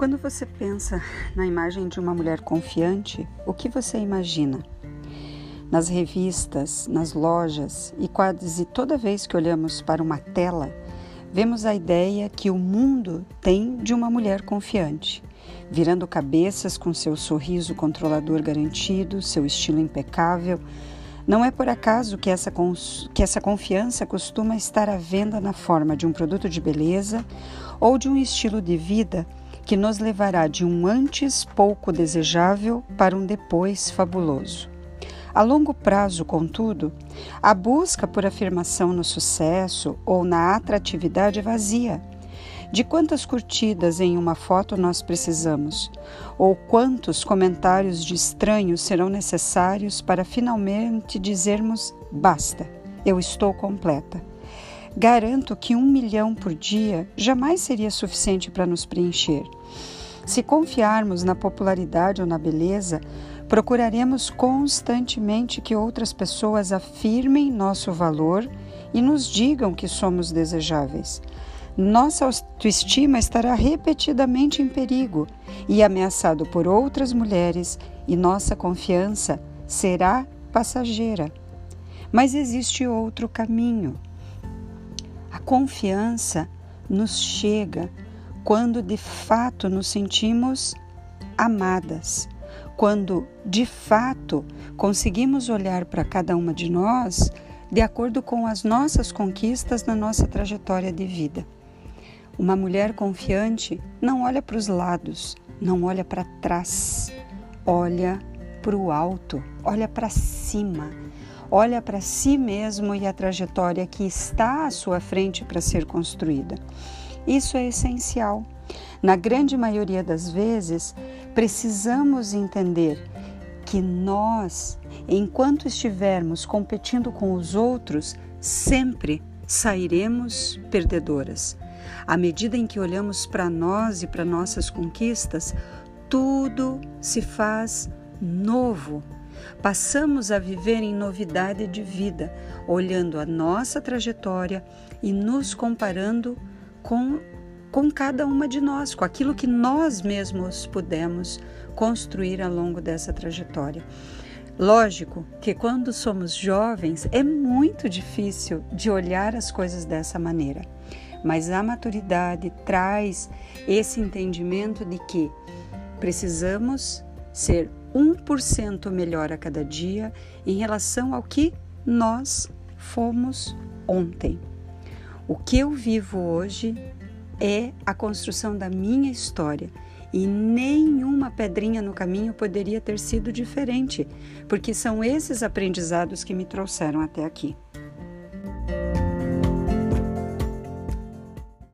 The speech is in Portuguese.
Quando você pensa na imagem de uma mulher confiante, o que você imagina? Nas revistas, nas lojas e quase toda vez que olhamos para uma tela, vemos a ideia que o mundo tem de uma mulher confiante, virando cabeças com seu sorriso controlador garantido, seu estilo impecável. Não é por acaso que essa, que essa confiança costuma estar à venda na forma de um produto de beleza ou de um estilo de vida que nos levará de um antes pouco desejável para um depois fabuloso. A longo prazo, contudo, a busca por afirmação no sucesso ou na atratividade vazia. De quantas curtidas em uma foto nós precisamos? Ou quantos comentários de estranhos serão necessários para finalmente dizermos basta, eu estou completa? Garanto que um milhão por dia jamais seria suficiente para nos preencher. Se confiarmos na popularidade ou na beleza, procuraremos constantemente que outras pessoas afirmem nosso valor e nos digam que somos desejáveis. Nossa autoestima estará repetidamente em perigo e ameaçado por outras mulheres, e nossa confiança será passageira. Mas existe outro caminho. Confiança nos chega quando de fato nos sentimos amadas, quando de fato conseguimos olhar para cada uma de nós de acordo com as nossas conquistas na nossa trajetória de vida. Uma mulher confiante não olha para os lados, não olha para trás, olha para o alto, olha para cima olha para si mesmo e a trajetória que está à sua frente para ser construída. Isso é essencial. Na grande maioria das vezes, precisamos entender que nós, enquanto estivermos competindo com os outros, sempre sairemos perdedoras. À medida em que olhamos para nós e para nossas conquistas, tudo se faz novo Passamos a viver em novidade de vida, olhando a nossa trajetória e nos comparando com, com cada uma de nós, com aquilo que nós mesmos pudemos construir ao longo dessa trajetória. Lógico que quando somos jovens é muito difícil de olhar as coisas dessa maneira, mas a maturidade traz esse entendimento de que precisamos ser 1% melhor a cada dia em relação ao que nós fomos ontem. O que eu vivo hoje é a construção da minha história e nenhuma pedrinha no caminho poderia ter sido diferente, porque são esses aprendizados que me trouxeram até aqui.